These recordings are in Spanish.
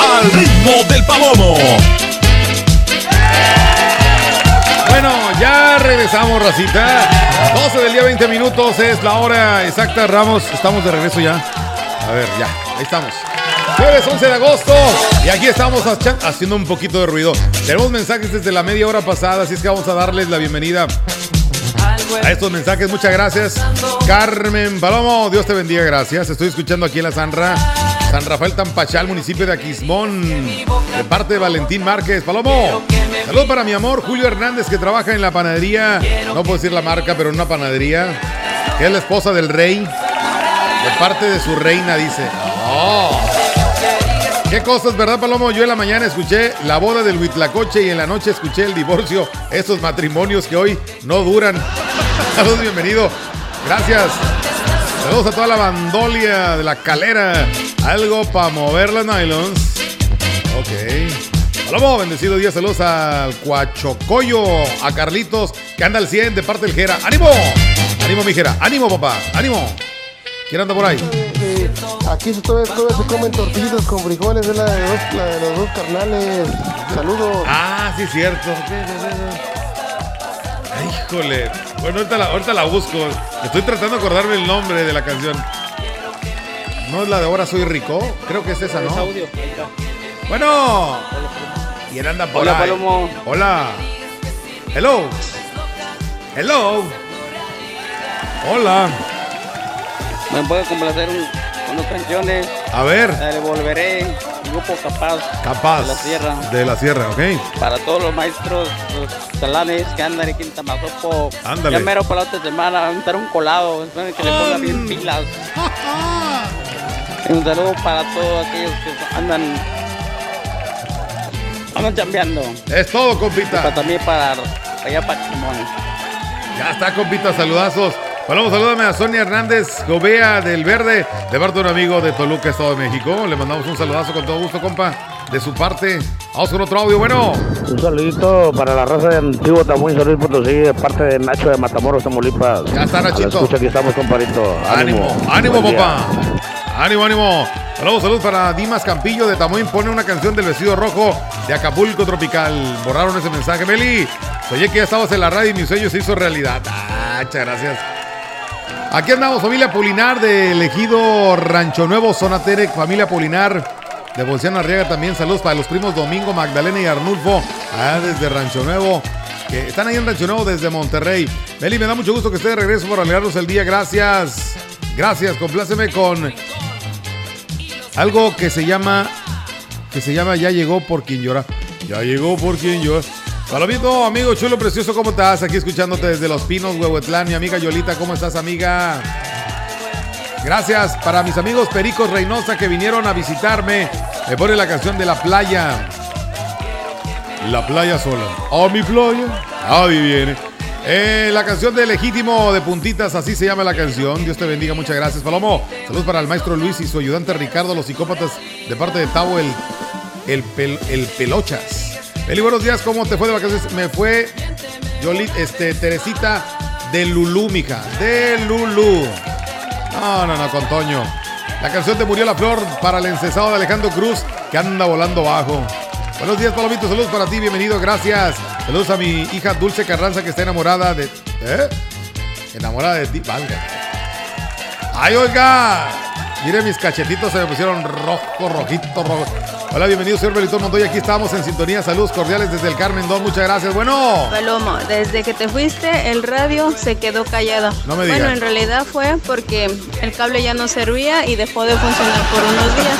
Al ritmo del palomo. Bueno, ya regresamos, racita. 12 del día, 20 minutos es la hora exacta. Ramos, estamos de regreso ya. A ver, ya, ahí estamos. Jueves 11 de agosto y aquí estamos haciendo un poquito de ruido. Tenemos mensajes desde la media hora pasada, así es que vamos a darles la bienvenida a estos mensajes. Muchas gracias. Carmen Palomo, Dios te bendiga, gracias. Estoy escuchando aquí en la Sanra, San Rafael Tampachal, municipio de Aquismón, de parte de Valentín Márquez. Palomo, saludos para mi amor Julio Hernández, que trabaja en la panadería, no puedo decir la marca, pero en una panadería, que es la esposa del rey, de parte de su reina, dice. Oh. Qué cosas, ¿verdad, Palomo? Yo en la mañana escuché la boda del Huitlacoche y en la noche escuché el divorcio. Estos matrimonios que hoy no duran. Saludos, bienvenido. Gracias. Saludos a toda la bandolia de la calera. Algo para mover las nylons. Ok. Palomo, bendecido día. Saludos al Cuachocoyo, a Carlitos, que anda al 100 de parte del Jera. ¡Ánimo! ¡Ánimo, mi Jera! ¡Ánimo, papá! ¡Ánimo! ¿Quién anda por ahí? Eh, aquí se todavía, todavía se comen tortillitas con frijoles, es la de, la de los dos carnales. Saludos. Ah, sí, cierto. Híjole. Bueno, ahorita la, ahorita la busco. Estoy tratando de acordarme el nombre de la canción. ¿No es la de Ahora Soy Rico? Creo que es esa, Es ¿no? audio. ahí está. Bueno. ¿Quién anda por Hola, ahí? Palomo. Hola. Hello. Hello. Hola. Me puede complacer un, unas canciones. A ver. La de Volveré, Grupo Capaz. Capaz. De la Sierra. De la Sierra, ok. Para todos los maestros, los talanes que andan aquí en Tamazopo. Ándale. Ya mero para la otra semana, van a estar un colado. Esperen que le pongan bien pilas. Un saludo para todos aquellos que andan. Andan chambeando. Es todo, Para, compita. también para allá para Chimón. Ya está, compita, saludazos. Bueno, salúdame a Sonia Hernández Gobea del Verde, de parte de un amigo de Toluca, Estado de México. Le mandamos un saludazo con todo gusto, compa. De su parte, vamos con otro audio. Bueno, Un saludito para la raza de Antiguo Tamuín, San Luis Potosí, de parte de Nacho de Matamoros, Tamaulipas. Ya está, Nachito. escucha, aquí estamos, compadrito. ánimo, Ánimo, papá. Ánimo, ánimo. Saludos, saludos para Dimas Campillo de Tamuín. Pone una canción del vestido rojo de Acapulco Tropical. Borraron ese mensaje, Meli. Oye, que ya estabas en la radio y mi sueño se hizo realidad. Ah, muchas gracias. Aquí andamos, familia Polinar de Elegido Rancho Nuevo, Zona Terec, familia Polinar de Bolsiana Arriaga también. Saludos para los primos Domingo, Magdalena y Arnulfo, ah, desde Rancho Nuevo, que están ahí en Rancho Nuevo desde Monterrey. Meli, me da mucho gusto que esté de regreso por alegrarnos el día. Gracias. Gracias, compláceme con algo que se llama, que se llama Ya llegó por quien llora. Ya llegó por quien llora. Palomito, amigo chulo, precioso, ¿cómo estás? Aquí escuchándote desde Los Pinos, Huehuetlán. Mi amiga Yolita, ¿cómo estás, amiga? Gracias para mis amigos Pericos Reynosa que vinieron a visitarme. Me pone la canción de la playa. La playa sola. A mi playa. Ahí viene. Eh, la canción de Legítimo de Puntitas, así se llama la canción. Dios te bendiga, muchas gracias, Palomo. Saludos para el maestro Luis y su ayudante Ricardo, los psicópatas, de parte de Tavo, el, el, el Pelochas. Eli, buenos días, ¿cómo te fue de vacaciones? Me fue Yolit, este, Teresita de Lulú, mija. De Lulú. No, no, no, con Toño. La canción de Murió la Flor para el encesado de Alejandro Cruz, que anda volando bajo. Buenos días, Palomito. Saludos para ti, bienvenido, gracias. Saludos a mi hija Dulce Carranza, que está enamorada de. ¿Eh? Enamorada de ti. Valga. ¡Ay, oiga! Mire, mis cachetitos se me pusieron rojo, rojito, rojo. Hola, bienvenido, señor Belitón Montoya. Aquí estamos en sintonía. Saludos cordiales desde el Carmen Don. Muchas gracias. Bueno. Palomo, desde que te fuiste, el radio se quedó callado. No me Bueno, digas. en realidad fue porque el cable ya no servía y dejó de funcionar por unos días.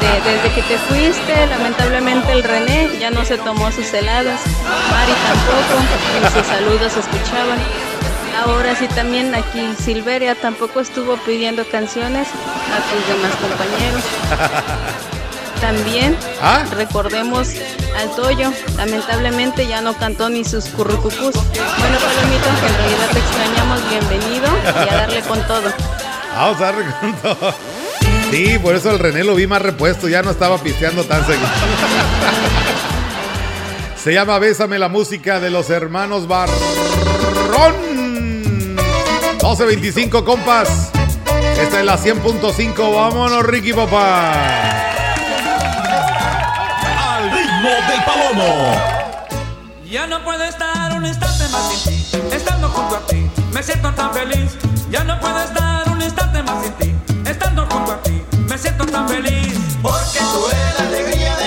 Este, desde que te fuiste, lamentablemente el René ya no se tomó sus heladas. Mari tampoco, y sus saludos se escuchaban. Ahora sí también aquí Silveria tampoco estuvo pidiendo canciones a tus demás compañeros. También ¿Ah? recordemos al Toyo, lamentablemente ya no cantó ni sus currucucús. Bueno, Palomito, en realidad te extrañamos, bienvenido y a darle con todo. Vamos a darle con todo. Sí, por eso el René lo vi más repuesto, ya no estaba pisteando tan seguido. Se llama Bésame la música de los hermanos Barrón. 12.25, compas. Esta es la 100.5. Vámonos, Ricky Papá. Ya no puedo estar un instante más sin ti, estando junto a ti, me siento tan feliz. Ya no puedo estar un instante más sin ti, estando junto a ti, me siento tan feliz. Porque tú eres la alegría de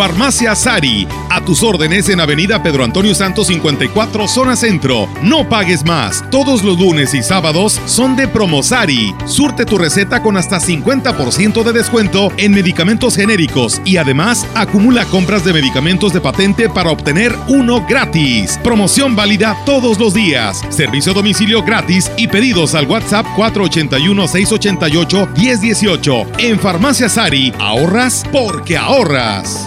Farmacia Sari, a tus órdenes en Avenida Pedro Antonio Santos 54, zona centro. No pagues más. Todos los lunes y sábados son de Promosari. Surte tu receta con hasta 50% de descuento en medicamentos genéricos y además acumula compras de medicamentos de patente para obtener uno gratis. Promoción válida todos los días. Servicio a domicilio gratis y pedidos al WhatsApp 481-688-1018. En Farmacia Sari, ahorras porque ahorras.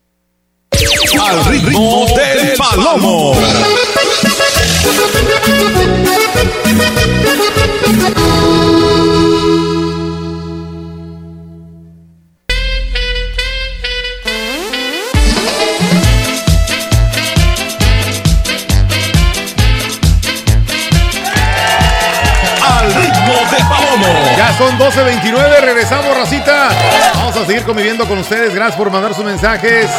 Al ritmo del palomo. Al ritmo del palomo. Ya son 12.29, regresamos, racita. Vamos a seguir conviviendo con ustedes. Gracias por mandar sus mensajes.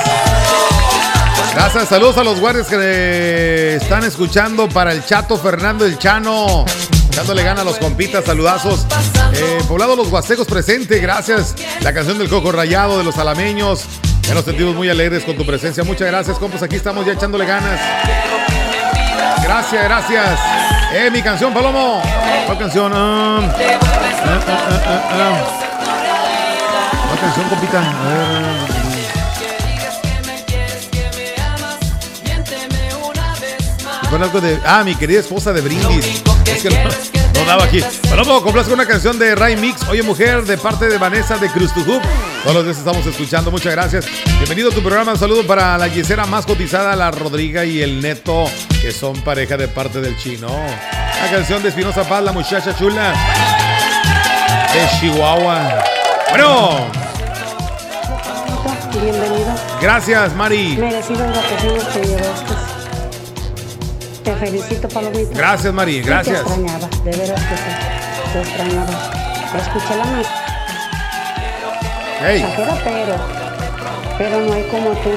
Gracias, saludos a los guardias que están escuchando para el Chato Fernando el Chano. Dándole gana a los compitas, saludazos. Eh, Poblado Los Huastecos presente, gracias. La canción del Coco Rayado de los Alameños. Ya nos sentimos muy alegres con tu presencia. Muchas gracias, compas. Aquí estamos ya echándole ganas. Gracias, gracias. Eh, mi canción, Palomo. ¿Cuál canción? Ah, ah, ah. ¿Cuál canción, compita? Con algo de. Ah, mi querida esposa de Brindis. Es que no, no daba aquí. Palomo, complazco una canción de Ray Mix. Oye, mujer, de parte de Vanessa de Cruz to Hoop. Todos los días estamos escuchando. Muchas gracias. Bienvenido a tu programa. Un saludo para la yesera más cotizada, la Rodriga y el Neto, que son pareja de parte del chino. La canción de Espinosa Paz, la muchacha chula de Chihuahua. Bueno, Bienvenido. gracias, Mari. Merecidas vacaciones te llevaste. Te felicito, Palomita. Gracias, Mari, Sí gracias. Te extrañaba, de veras que sí. Te extrañaba. Escuché la más. Hey. Pero. Pero no hay como tú.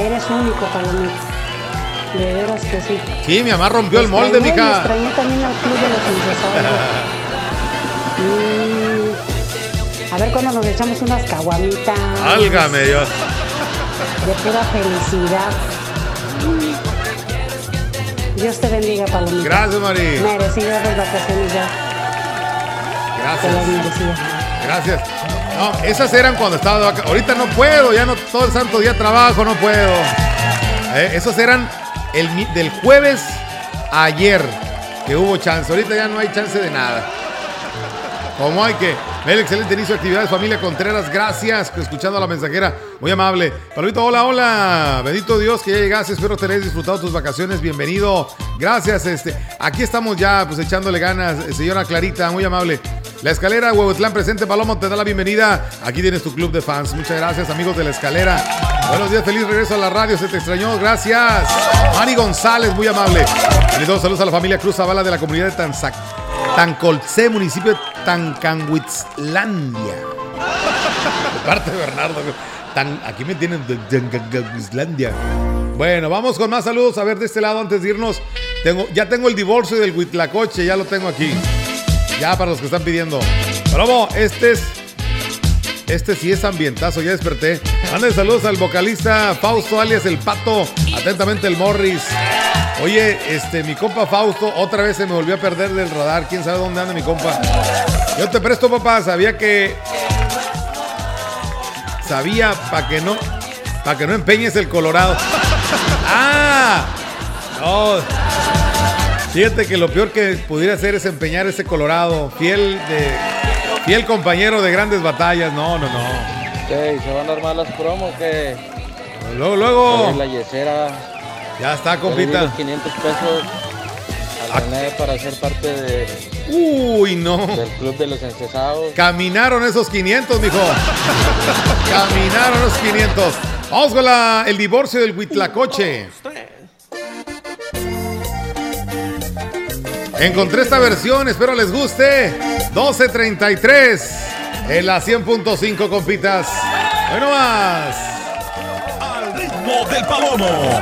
Eres único, Palomita. De veras que sí. Sí, mi mamá rompió el molde, Extrañé mija. Extrañé también al club de los. Mm, A ver cuando nos echamos unas caguamitas. Álgame Dios. De pura felicidad. Dios te bendiga, Palomita. Gracias, Mari. Merecidas las vacaciones ya. Gracias. Gracias. No, esas eran cuando estaba de vaca- Ahorita no puedo, ya no todo el santo día trabajo, no puedo. Eh, esas eran el, del jueves a ayer que hubo chance. Ahorita ya no hay chance de nada. Como hay que. El excelente inicio de actividades, familia Contreras. Gracias. Escuchando a la mensajera. Muy amable. Palomito, hola, hola. Bendito Dios que ya llegaste. Espero te hayas disfrutado tus vacaciones. Bienvenido. Gracias. Este, aquí estamos ya, pues echándole ganas. Eh, Señora Clarita, muy amable. La escalera, Huehuetlán presente, Palomo, te da la bienvenida. Aquí tienes tu club de fans. Muchas gracias, amigos de la escalera. Buenos días, feliz regreso a la radio. Se te extrañó, gracias. Mari González, muy amable. Saludos, saludos a la familia Cruz Zavala de la comunidad de Tanzac. Tancolce, municipio de Tancanhuitzlandia. De parte Bernardo. Tan, aquí me tienen de Tancanhuitzlandia. Bueno, vamos con más saludos. A ver, de este lado, antes de irnos, tengo, ya tengo el divorcio del Huitlacoche, ya lo tengo aquí. Ya para los que están pidiendo. Vamos, este es. Este sí es ambientazo, ya desperté. Manden saludos al vocalista Fausto alias El Pato. Atentamente el Morris. Oye, este, mi compa Fausto, otra vez se me volvió a perder del radar. ¿Quién sabe dónde anda mi compa? Yo te presto, papá. Sabía que. Sabía para que no. Para que no empeñes el Colorado. ¡Ah! No. Fíjate que lo peor que pudiera hacer es empeñar ese Colorado. Fiel de. Fiel compañero de grandes batallas. No, no, no. ¿Se van a armar las promos que Luego, luego. La yesera. Ya está, compita. los 500 pesos al René para ser parte de, Uy, no. del club de los encesados. Caminaron esos 500, mijo. Caminaron esos 500. Vamos con la- el divorcio del Huitlacoche. Encontré esta versión, espero les guste. 12.33 en la 100.5, compitas. Bueno más. Al ritmo del palomo.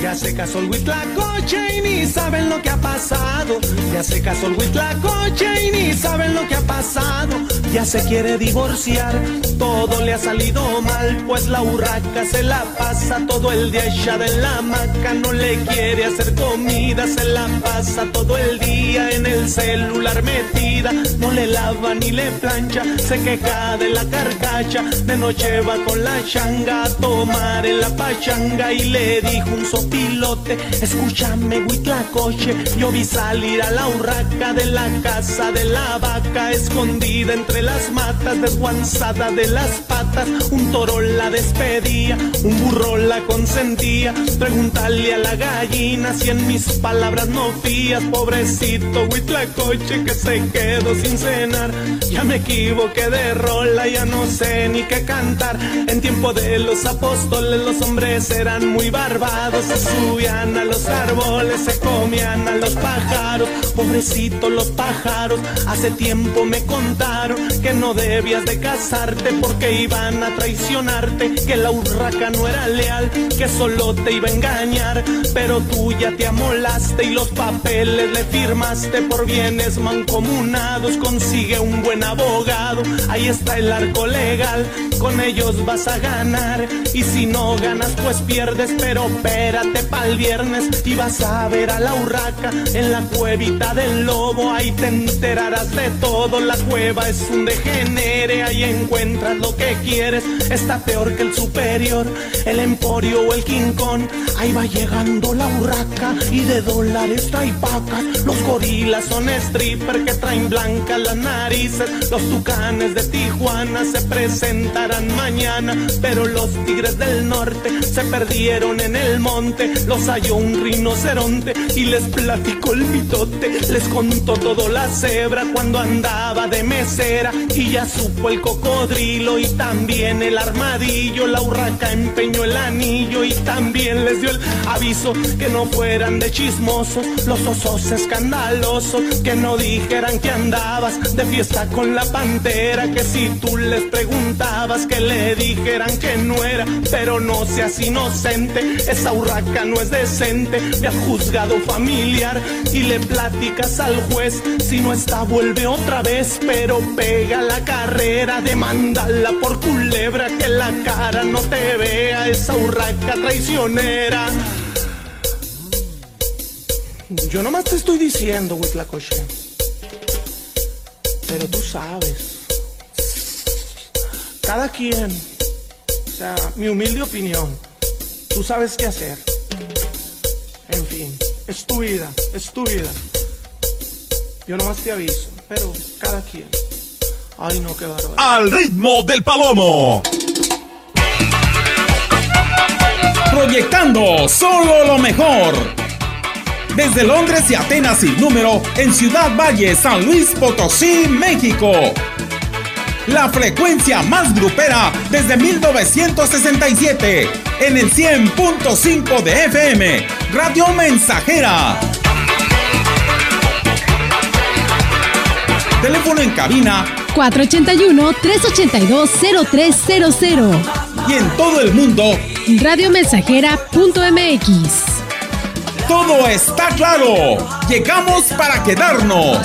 Ya se casó el Huitlacoche y ni saben lo que ha pasado. Ya se casó el Huitlacoche y ni saben lo que ha pasado. Ya se quiere divorciar, todo le ha salido mal. Pues la urraca se la pasa todo el día echada en la hamaca. No le quiere hacer comida, se la pasa todo el día en el celular metida. No le lava ni le plancha, se queja de la carcacha. De noche va con la changa a tomar en la pachanga y le dijo un sopilote, escúchame huitlacoche, yo vi salir a la urraca de la casa de la vaca, escondida entre las matas, desguanzada de las patas, un toro la despedía, un burro la consentía, pregúntale a la gallina si en mis palabras no fías, pobrecito huitlacoche que se quedó sin cenar, ya me equivoqué de rola, ya no sé ni qué cantar, en tiempo de los apóstoles los hombres eran muy barbados, subían a los árboles, se comían a los pájaros, pobrecitos los pájaros, hace tiempo me contaron que no debías de casarte porque iban a traicionarte, que la urraca no era leal, que solo te iba a engañar, pero tú ya te amolaste y los papeles le firmaste por bienes mancomunados, consigue un buen abogado, ahí está el arco legal, con ellos vas a ganar, y si no ganas pues pierdes, pero espérate pa'l viernes y vas a ver a la urraca en la cuevita del lobo, ahí te enterarás de todo, la cueva es un degenere, ahí encuentras lo que quieres, está peor que el superior, el emporio o el Kong, ahí va llegando la urraca y de dólares trae pacas, los gorilas son stripper que traen blancas las narices, los tucanes de Tijuana se presentarán mañana, pero los tigres del norte se perdieron en el monte los halló un rinoceronte y les platicó el mitote. Les contó todo la cebra cuando andaba de mesera y ya supo el cocodrilo y también el armadillo. La urraca empeñó el anillo y también les dio el aviso que no fueran de chismosos, los osos escandalosos, que no dijeran que andabas de fiesta con la pantera, que si tú les preguntabas que le dijeran que no era, pero no seas inocente, esa urraca no es decente, me has juzgado familiar y le platicas al juez, si no está vuelve otra vez, pero pega la carrera, demandala por culebra, que la cara no te vea, esa urraca traicionera. Yo nomás te estoy diciendo, Huitlacoche. Pero tú sabes. Cada quien. O sea, mi humilde opinión. Tú sabes qué hacer. En fin, es tu vida, es tu vida. Yo nomás te aviso, pero cada quien. Ay, no, qué. Al ritmo del palomo. Proyectando solo lo mejor. Desde Londres y Atenas sin número, en Ciudad Valle, San Luis Potosí, México. La frecuencia más grupera desde 1967, en el 100.5 de FM, Radio Mensajera. Teléfono en cabina 481-382-0300. y en todo el mundo, Radiomensajera.mx. todo está claro. Llegamos para quedarnos.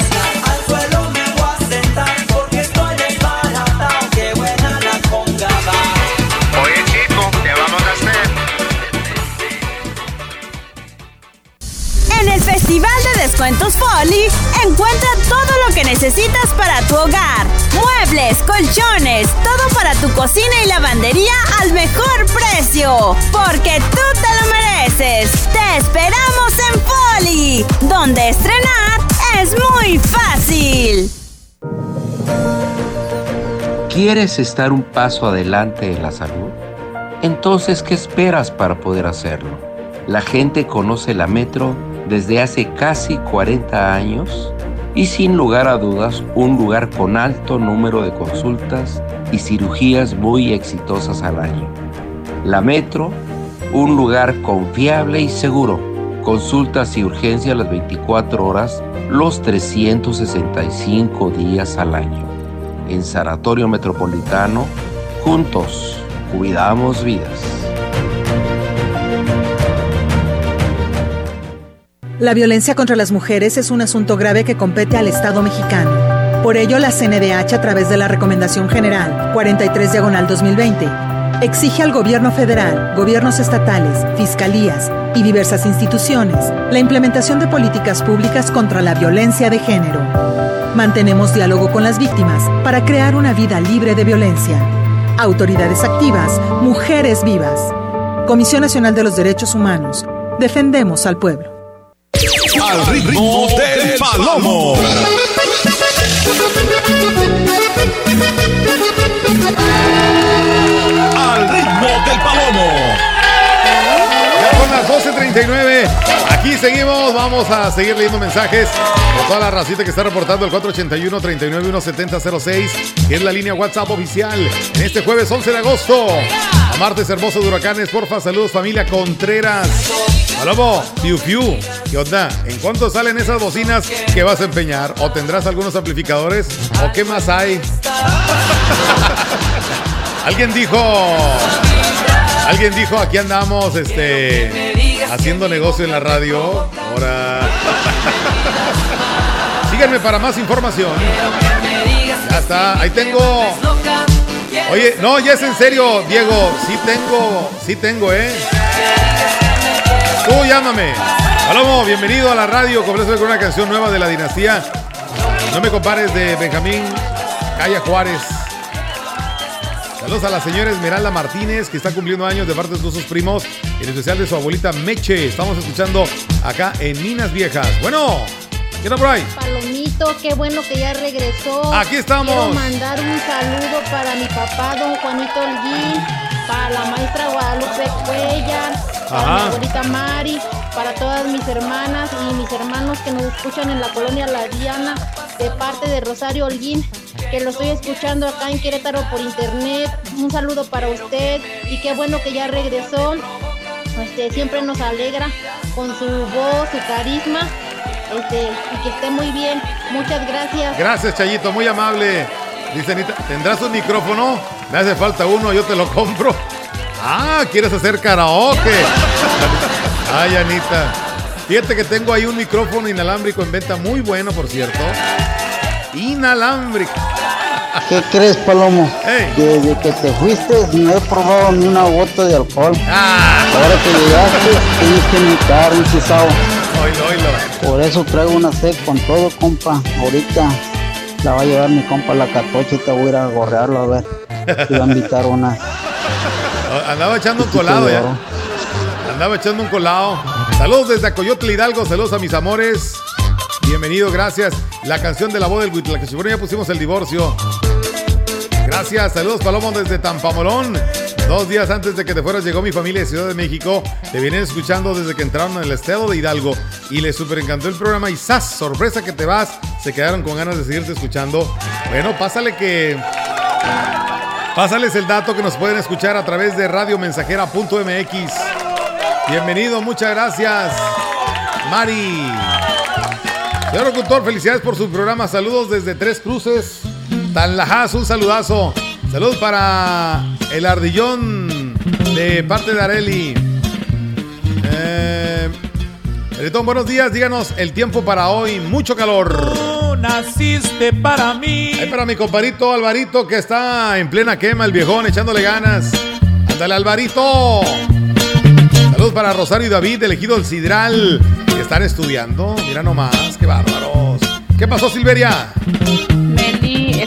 Descuentos Folly, encuentra todo lo que necesitas para tu hogar. Muebles, colchones, todo para tu cocina y lavandería al mejor precio. Porque tú te lo mereces. Te esperamos en Folly, donde estrenar es muy fácil. ¿Quieres estar un paso adelante en la salud? Entonces, ¿qué esperas para poder hacerlo? La gente conoce la Metro desde hace casi 40 años y sin lugar a dudas un lugar con alto número de consultas y cirugías muy exitosas al año. La Metro, un lugar confiable y seguro. Consultas y urgencias las 24 horas, los 365 días al año. En Sanatorio Metropolitano, juntos, cuidamos vidas. La violencia contra las mujeres es un asunto grave que compete al Estado mexicano. Por ello, la CNDH, a través de la Recomendación General 43 Diagonal 2020, exige al Gobierno federal, gobiernos estatales, fiscalías y diversas instituciones la implementación de políticas públicas contra la violencia de género. Mantenemos diálogo con las víctimas para crear una vida libre de violencia. Autoridades activas, mujeres vivas. Comisión Nacional de los Derechos Humanos. Defendemos al pueblo. Al ritmo del palomo. Al ritmo del palomo. Ya son las 12.39. Aquí seguimos. Vamos a seguir leyendo mensajes por toda la racita que está reportando el 481-391-7006, que es la línea WhatsApp oficial. En este jueves 11 de agosto. Martes hermoso de huracanes. Porfa, saludos familia Contreras. Palomo, Piu Piu, ¿qué onda? ¿En cuánto salen esas bocinas que vas a empeñar? ¿O tendrás algunos amplificadores? ¿O qué más hay? Alguien dijo. Alguien dijo, aquí andamos, este, haciendo negocio en la radio. Ahora. Síganme para más información. Ya está, ahí tengo. Oye, no, ya es en serio, Diego. Sí tengo, sí tengo, ¿eh? Tú llámame. Palomo, bienvenido a la radio. Completo con una canción nueva de la dinastía. No me compares de Benjamín Calla Juárez. Saludos a la señora Esmeralda Martínez, que está cumpliendo años de parte de sus primos, en especial de su abuelita Meche. Estamos escuchando acá en Minas Viejas. Bueno, ¿qué tal por ahí? Palomito, qué bueno que ya regresó. Aquí estamos. Quiero mandar un saludo para mi papá, don Juanito Holguín, para la maestra Guadalupe Cuellar, para Ajá. mi abuelita Mari, para todas mis hermanas y mis hermanos que nos escuchan en la colonia La Diana, de parte de Rosario Holguín, que lo estoy escuchando acá en Querétaro por internet. Un saludo para usted y qué bueno que ya regresó. Este, siempre nos alegra con su voz, su carisma. Este, y que esté muy bien. Muchas gracias. Gracias, Chayito, muy amable. Dice Anita, ¿tendrás un micrófono? Me hace falta uno, yo te lo compro. Ah, ¿quieres hacer karaoke? Ay, Anita. Fíjate que tengo ahí un micrófono inalámbrico en venta muy bueno, por cierto. Inalámbrico. ¿Qué crees, Palomo? Desde que te fuiste no he probado ni una gota de alcohol. Ahora que llegaste, tienes que invitar un chisao. Por eso traigo una sed con todo, compa. Ahorita la va a llevar mi compa la te voy a ir a gorrearlo a ver. Te va a invitar una. Andaba echando un colado ya. Andaba echando un colado. Saludos desde Coyotl Hidalgo, saludos a mis amores. Bienvenido, gracias. La canción de la voz del Huitlaquechipuro, ya pusimos el divorcio. Gracias, saludos Palomo desde Tampamolón. Dos días antes de que te fueras llegó mi familia de Ciudad de México. Te vienen escuchando desde que entraron en el estado de Hidalgo y les super encantó el programa y ¡zas! Sorpresa que te vas. Se quedaron con ganas de seguirte escuchando. Bueno, pásale que Pásales el dato que nos pueden escuchar a través de radiomensajera.mx. Bienvenido, muchas gracias. Mari. Señor locutor, felicidades por su programa. Saludos desde Tres Cruces. Tanlajas, un saludazo. Saludos para el ardillón de parte de Areli. Eh, Bretón, buenos días. Díganos el tiempo para hoy. Mucho calor. naciste para mí. Ahí para mi comparito Alvarito que está en plena quema, el viejón, echándole ganas. Ándale, Alvarito. Saludos para Rosario y David, elegido el Sidral, que están estudiando. Mira nomás, qué bárbaros. ¿Qué pasó, Silveria?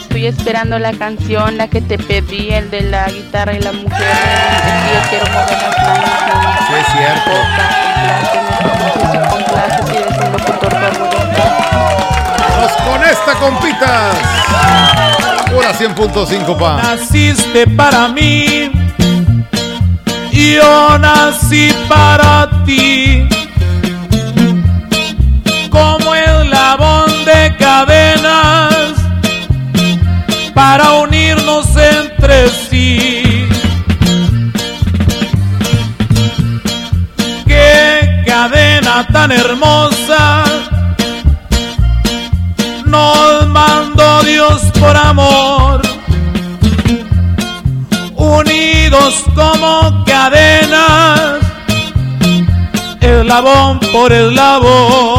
Estoy esperando la canción, la que te pedí, el de la guitarra y la mujer. Yo quiero mover las manos. Sí, es cierto. Y. Vamos con esta, compitas. Hora 100.5, pa. Naciste para mí. Yo nací para ti. Tan hermosa nos mandó Dios por amor, unidos como cadenas, eslabón por eslabón.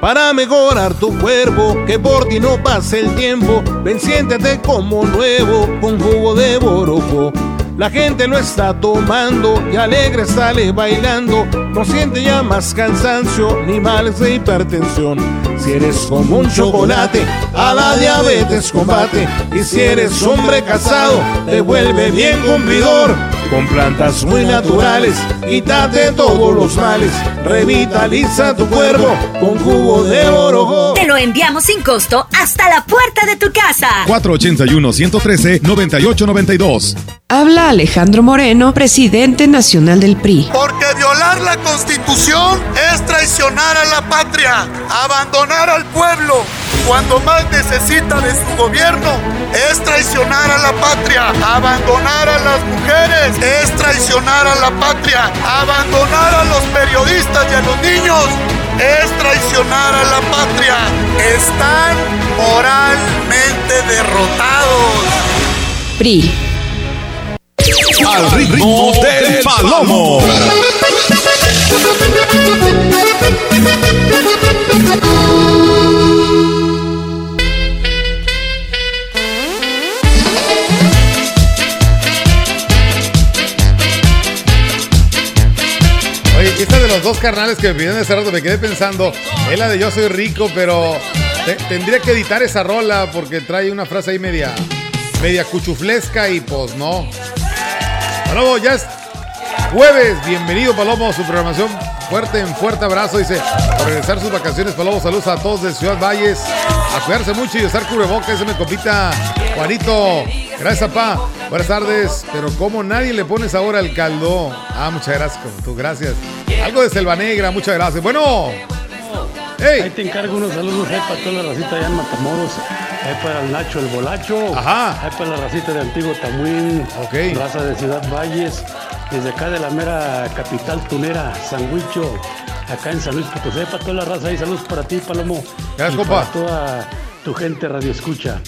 Para mejorar tu cuerpo, que por ti no pase el tiempo, ven siéntete como nuevo con jugo de borojo. La gente lo está tomando y alegre sale bailando. No siente ya más cansancio ni males de hipertensión. Si eres como un chocolate, a la diabetes combate. Y si eres hombre casado, te vuelve bien cumplidor. Con plantas muy naturales, quítate todos los males. Revitaliza tu cuerpo con jugo de oro. Te lo enviamos sin costo hasta la puerta de tu casa. 481-113-9892. Habla Alejandro Moreno, presidente nacional del PRI. Porque violar la constitución es traicionar a la patria, abandonar al pueblo cuando más necesita de su gobierno, es traicionar a la patria, abandonar a las mujeres, es traicionar a la patria, abandonar a los periodistas y a los niños, es traicionar a la patria. Están moralmente derrotados. PRI. Al ritmo del palomo. dos carnales que me pidieron hace rato, me quedé pensando, es la de Yo Soy Rico, pero te- tendría que editar esa rola porque trae una frase ahí media, media cuchuflesca y pues no. Palomo, ya es jueves, bienvenido Palomo, su programación fuerte, en fuerte abrazo, dice, por regresar sus vacaciones, Palomo, saludos a todos de Ciudad Valles, a cuidarse mucho y usar cubrebocas, ese me compita Juanito, gracias papá, buenas tardes, pero como nadie le pones ahora el caldo, ah, muchas gracias, tú, gracias, algo de Selva Negra, muchas gracias, bueno, Ahí te encargo unos saludos ahí para toda la racita allá en Matamoros. Ahí para el Nacho el Bolacho. Ajá. Ahí para la racita de Antiguo Tamuín. Ok. Raza de Ciudad Valles. Desde acá de la mera capital tunera, San Huicho. Acá en San Luis Potosí. Para toda la raza ahí. Saludos para ti, Palomo. Gracias, y compa. Para toda tu gente radio escucha.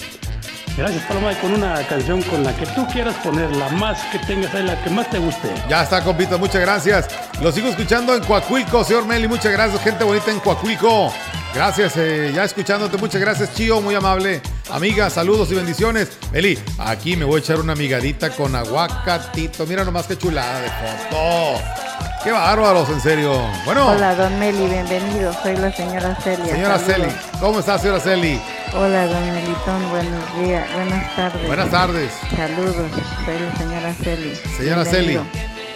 Gracias, Paloma, y con una canción con la que tú quieras poner, la más que tengas ahí, la que más te guste. Ya está, compita, muchas gracias. Lo sigo escuchando en Coacuilco, señor Meli, muchas gracias, gente bonita en Coacuilco. Gracias, eh, ya escuchándote, muchas gracias, Chío, muy amable. Amiga, saludos y bendiciones. Meli, aquí me voy a echar una migadita con aguacatito. Mira nomás qué chulada de foto. Qué bárbaros, en serio. Bueno, Hola, don Meli, bienvenido. Soy la señora Celia. señora Saludos. Celi, ¿cómo está, señora Celi? Hola, don Melitón, buenos días, buenas tardes. Buenas tardes. Saludos, soy la señora Celi. Señora Celi,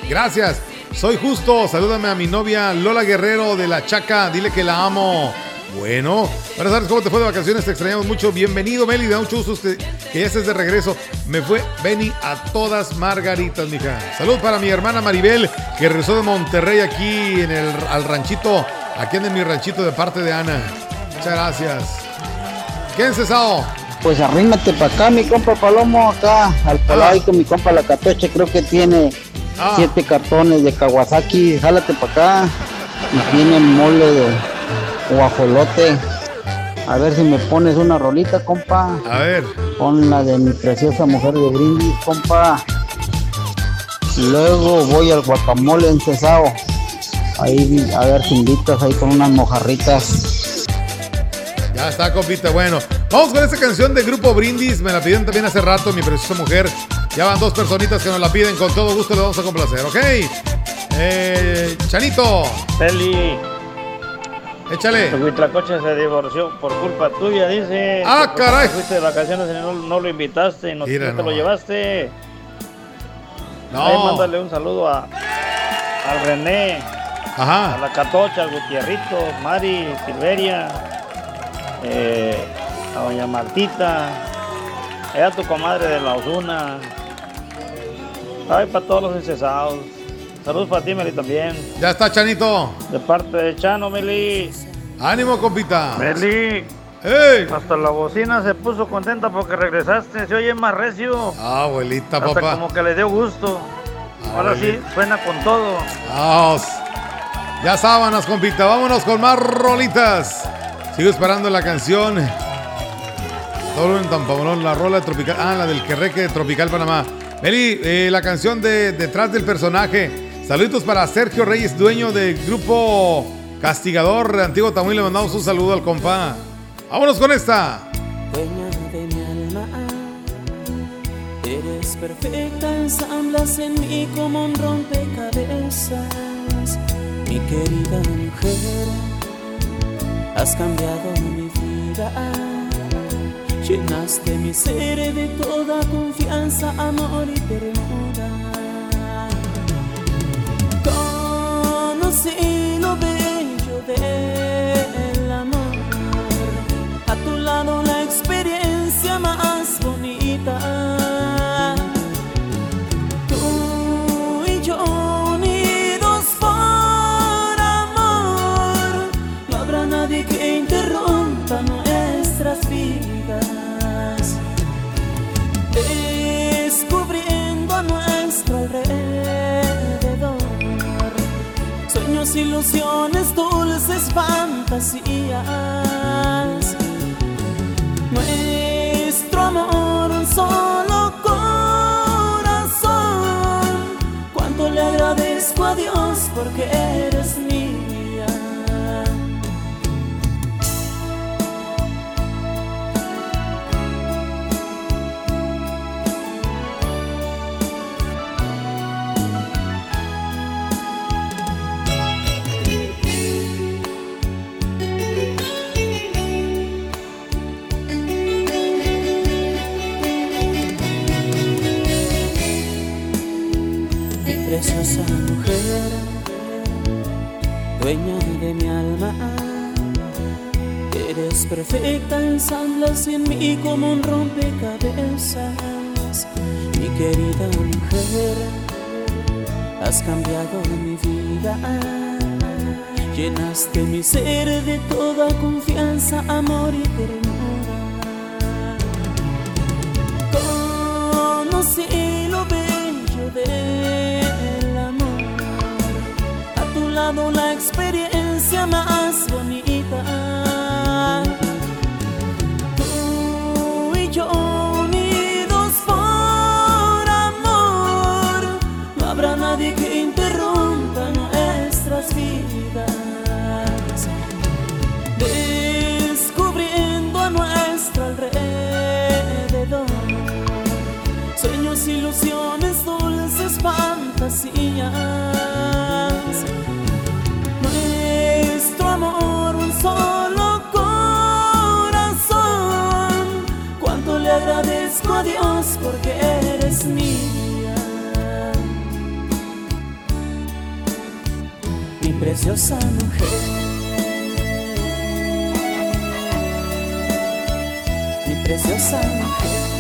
gracias. Soy justo. Salúdame a mi novia Lola Guerrero de La Chaca. Dile que la amo. Bueno, buenas tardes. ¿Cómo te fue de vacaciones? Te extrañamos mucho. Bienvenido, Meli. Da mucho gusto usted- que ya estés de regreso. Me fue Benny a todas margaritas, mija. Salud para mi hermana Maribel, que regresó de Monterrey aquí en el, al ranchito. Aquí en mi ranchito de parte de Ana. Muchas gracias. Quédense, Sao. Pues arrímate para acá, mi compa Palomo, acá al palay con mi compa La Catoche, creo que tiene Ah. siete cartones de Kawasaki, jálate para acá. Y tiene mole de guajolote. A ver si me pones una rolita, compa. A ver. Pon la de mi preciosa mujer de brindis, compa. Luego voy al guacamole encesado. Ahí, a ver si invitas ahí con unas mojarritas. Ya está, compita. Bueno, vamos con esta canción de Grupo Brindis. Me la pidieron también hace rato, mi preciosa mujer. Ya van dos personitas que nos la piden. Con todo gusto le vamos a complacer, ¿ok? Eh, Chanito. Feli. Échale. Tu Huitlacoche se divorció por culpa tuya, dice. Ah, caray. Fuiste de vacaciones y no, no lo invitaste no, Mira no te lo llevaste. No. Ahí mándale un saludo a, al René, Ajá. a la Catocha, al Gutierrito, Mari, Silveria, eh, a doña Martita, a tu comadre de la Osuna. Ay, para todos los incesados. Saludos para ti, Meli, también. Ya está, Chanito. De parte de Chano, Meli. Ánimo, compita. Meli. Hasta la bocina se puso contenta porque regresaste. Se oye más recio. Ah, abuelita, Hasta papá. como que le dio gusto. Ahora sí, suena con todo. Vamos. Ya sábanas, compita. Vámonos con más rolitas. Sigo esperando la canción. Solo en Tampamolón, la rola Tropical. Ah, la del Querreque Tropical Panamá. Meli, eh, la canción de Detrás del personaje. Saludos para Sergio Reyes, dueño del grupo Castigador de Antiguo Tamuín. Le mandamos un saludo al compa. Vámonos con esta. Dueña de mi alma, eres perfecta, ensamblas en mí como rompecabezas. Mi querida mujer, has cambiado mi vida. Llenaste mi ser de toda confianza, amor y ternura. Conocí lo bello del amor. A tu lado la fantasías. Nuestro amor, un solo corazón. Cuánto le agradezco a Dios porque eres preciosa mujer, dueña de mi alma, eres perfecta, ensamblas en mí como un rompecabezas. Mi querida mujer, has cambiado mi vida, llenaste mi ser de toda confianza, amor y ternura. Conocí lo bello del La experiencia más bonita. Tú y yo unidos por amor. No habrá nadie que interrumpa nuestras vidas. Descubriendo a nuestro alrededor sueños, ilusiones, dulces fantasías. Agradezco a Dios porque eres mía. Mi preciosa mujer. Mi preciosa mujer.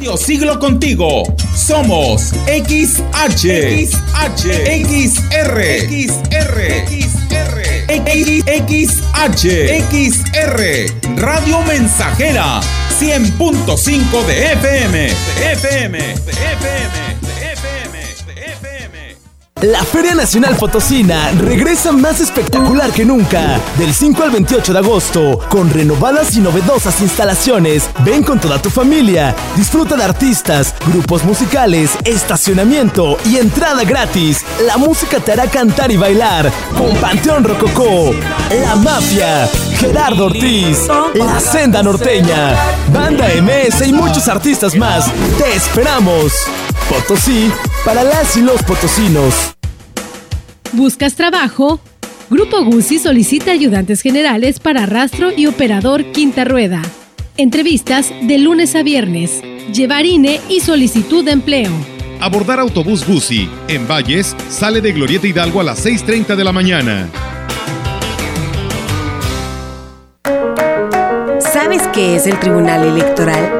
Medio siglo contigo. Somos XH, XH, XR, XR, XR, XH, XR, Radio Mensajera, 100.5 de FM, de FM, de FM, de FM, de FM. La Feria Nacional Potosina regresa más espectacular que nunca. Del 5 al 28 de agosto, con renovadas y novedosas instalaciones. Ven con toda tu familia. Disfruta de artistas, grupos musicales, estacionamiento y entrada gratis. La música te hará cantar y bailar. Con Panteón Rococó, La Mafia, Gerardo Ortiz, La Senda Norteña, Banda MS y muchos artistas más. Te esperamos. Potosí para las y los potosinos. ¿Buscas trabajo? Grupo Guzzi solicita ayudantes generales para rastro y operador quinta rueda. Entrevistas de lunes a viernes. Llevar INE y solicitud de empleo. Abordar autobús Guzzi en Valles sale de Glorieta Hidalgo a las 6.30 de la mañana. ¿Sabes qué es el Tribunal Electoral?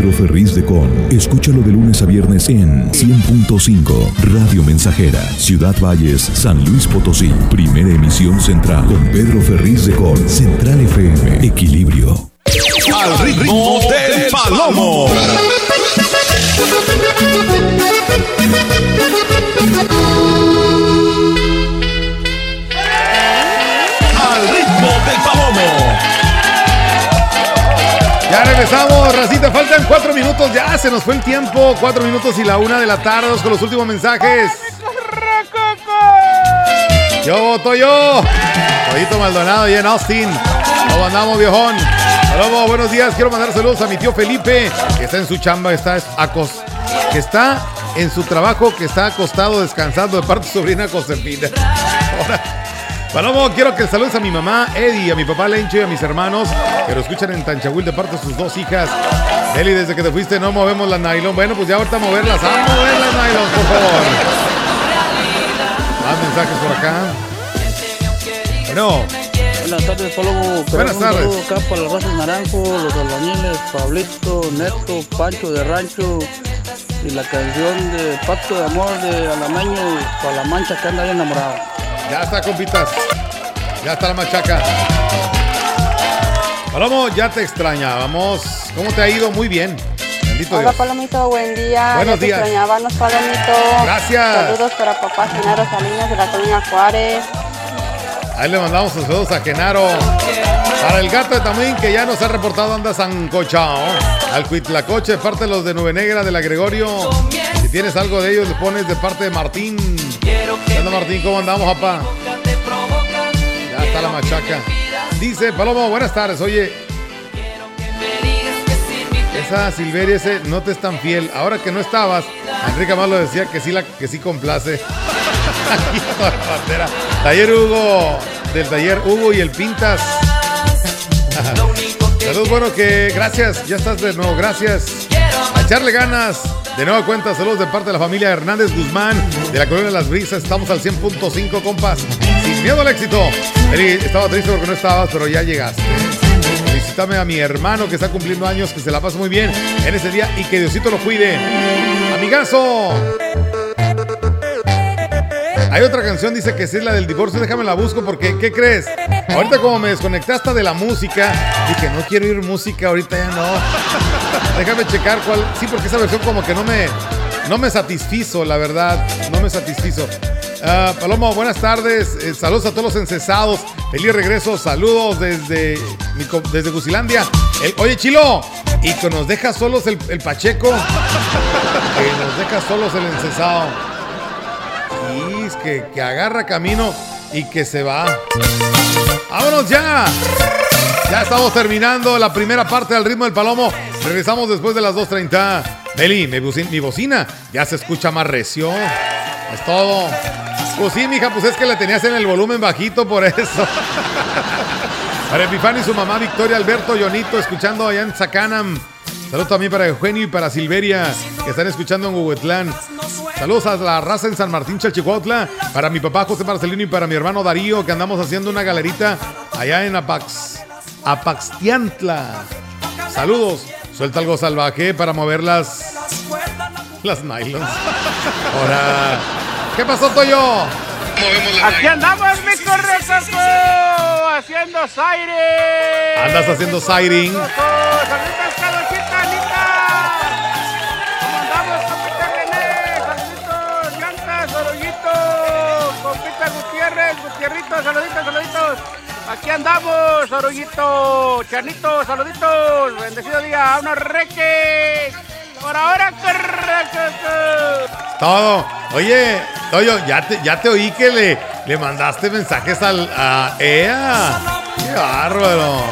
Pedro Ferriz de Con. Escúchalo de lunes a viernes en 100.5 Radio Mensajera, Ciudad Valles, San Luis Potosí. Primera emisión central con Pedro Ferriz de Con. Central FM. Equilibrio. Al ritmo del palomo. Ya regresamos, Racita. Faltan cuatro minutos. Ya se nos fue el tiempo. Cuatro minutos y la una de la tarde. Con los últimos mensajes. Yo voto yo. Toyito Maldonado y en Austin. ¿Cómo andamos, viejón? Hola, buenos días. Quiero mandar saludos a mi tío Felipe, que está en su chamba, está acos, que está en su trabajo, que está acostado descansando de parte de su sobrina Josefina. Ahora, Palomo, quiero que saludes a mi mamá Eddie, a mi papá Lencho y a mis hermanos que lo escuchan en Tanchahuil de parte de sus dos hijas. Eli, desde que te fuiste no movemos la nylon. Bueno, pues ya ahorita a moverlas. A mover las nylon, por favor. Más mensajes por acá. Bueno. Buenas tardes, Palomo. Buenas Un tardes. saludo acá para los Razas Naranjo, los albañiles, Pablito, Neto, Pancho de Rancho y la canción de Pacto de Amor de Alameño para la mancha que anda bien enamorado. Ya está, compitas. Ya está la machaca. Palomo, ya te extrañábamos. ¿Cómo te ha ido? Muy bien. Bendito Hola Dios. Palomito, buen día. Buenos Ya te días. extrañábamos, Palomito. Gracias. Saludos para papá Genaro Salinas de la colonia Juárez. Ahí le mandamos saludos a Genaro. Para el gato Tamuín, que ya nos ha reportado, anda zancochao. Al Cuitlacoche, parte de los de Nube Negra, de la Gregorio. Si tienes algo de ellos, le pones de parte de Martín. ¿Qué Martín? ¿Cómo andamos, papá? Ya está la machaca. Dice, Palomo, buenas tardes. Oye, esa Silveria, ese no te es tan fiel. Ahora que no estabas, Enrique Amalo decía que sí, la, que sí complace. Taller Hugo, del taller Hugo y el Pintas. Saludos, bueno, que gracias, ya estás de nuevo, gracias. A echarle ganas. De nueva cuenta, saludos de parte de la familia Hernández Guzmán, de la Colonia de las Brisas. Estamos al 100.5, compas. Sin miedo al éxito. Eli, estaba triste porque no estabas, pero ya llegaste. Felicítame a mi hermano que está cumpliendo años, que se la pase muy bien en ese día y que Diosito lo cuide. Amigazo. Hay otra canción, dice que sí es la del divorcio, déjame la busco porque, ¿qué crees? Ahorita como me desconecté hasta de la música, dije, no quiero oír música, ahorita ya no. déjame checar cuál, sí, porque esa versión como que no me, no me satisfizo, la verdad, no me satisfizo. Ah, Palomo, buenas tardes, eh, saludos a todos los encesados, feliz regreso, saludos desde, desde Gusilandia. El- oye, Chilo, y que nos deja solos el, el Pacheco, que nos deja solos el encesado. Que, agarra camino y que se va. ¡Vámonos ya! Ya estamos terminando la primera parte del ritmo del palomo. Regresamos después de las 2.30. Beli, mi, bocina ya se escucha más recio. Es todo. Pues sí, mija, pues es que la tenías en el volumen bajito por eso. Para Epifani y su mamá Victoria Alberto Yonito, escuchando allá en Zacanam. Saludos también para Eugenio y para Silveria, que están escuchando en Huehuetlán. Saludos a la raza en San Martín, Chalchicuautla. Para mi papá José Marcelino y para mi hermano Darío, que andamos haciendo una galerita allá en Apax, Apaxtiantla. Saludos. Suelta algo salvaje para mover las, las nylons. Ahora, ¿qué pasó, Toyo? Aquí andamos, mi correcaco, haciendo aire. Andas haciendo sighting. Gutierrito, saluditos, saluditos. Aquí andamos, Oruguito, Chanito, saluditos, bendecido día, unos reques. Por ahora, todo. Oye, Toyo, ya te, ya te oí que le, le mandaste mensajes al, a EA. ¡Qué bárbaro!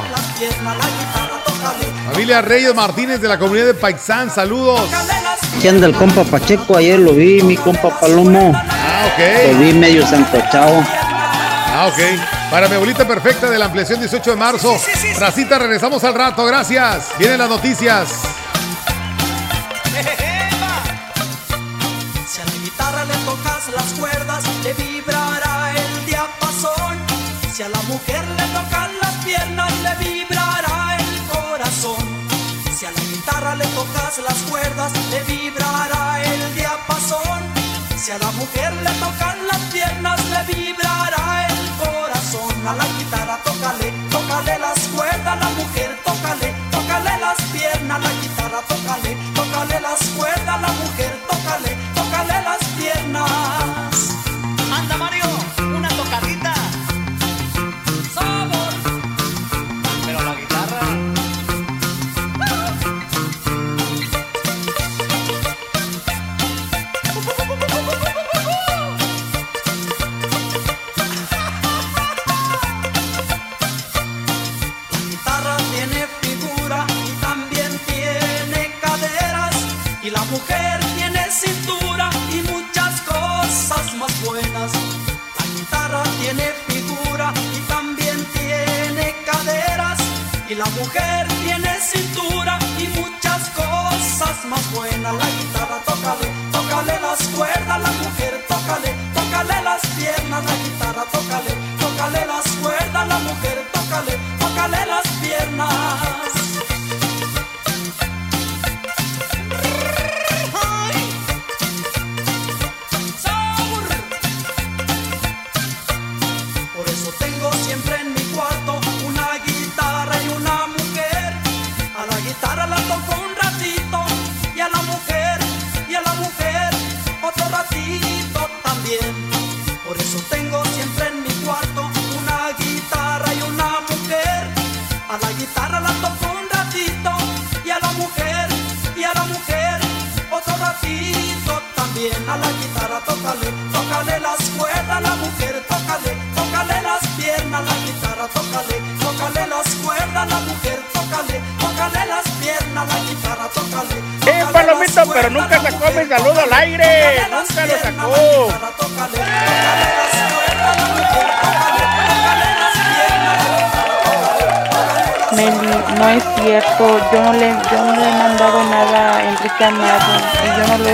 Familia Reyes Martínez de la comunidad de Paisán, saludos. ¿Qué anda el compa Pacheco? Ayer lo vi, mi compa Palomo. Ah, ok. Lo vi medio sancochado. Ah, ok. Para mi abuelita perfecta de la ampliación 18 de marzo. Racita, regresamos al rato, gracias. Vienen las noticias. Si a la guitarra le tocas las cuerdas, le vibrará el diapasón. Si a la mujer le tocan las piernas, le vibrará el corazón. Si a la guitarra le tocas las cuerdas, le vibrará el diapasón. Si a la mujer le tocan las piernas, le vibrará el corazón. A la guitarra tócale, tócale las cuerdas, la mujer tócale, tócale las piernas, la guitarra tócale, tócale las cuerdas, la mujer tiene cintura y muchas cosas más buenas. La guitarra tócale, tócale las cuerdas.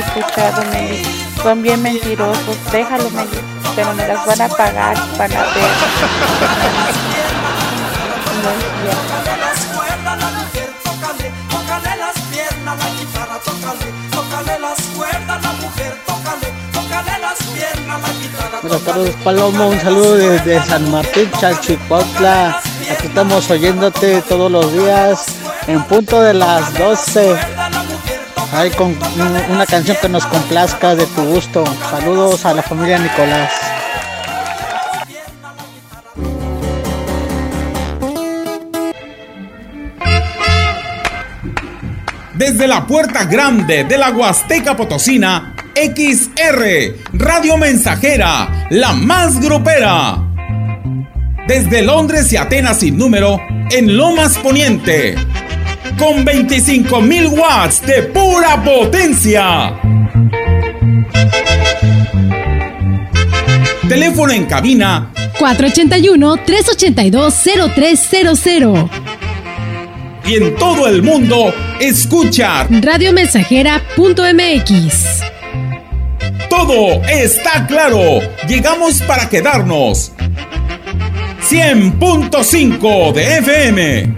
Escuchado, Meli. Son bien mentirosos, déjalo, Meli, pero me las van a pagar, van a ver. Buenas Palomo. Un saludo desde San Martín, Chalchicuautla. Aquí estamos oyéndote todos los días en punto de las 12. Hay con un- una canción que nos complazca de tu gusto. Saludos a la familia Nicolás. Desde la puerta grande de la Huasteca Potosina, XR, Radio Mensajera, la más grupera. Desde Londres y Atenas sin número, en Lomas Poniente. Con 25.000 watts de pura potencia. Teléfono en cabina 481-382-0300. y en todo el mundo, escucha Radiomensajera.mx. Todo está claro. Llegamos para quedarnos. 100.5 de FM.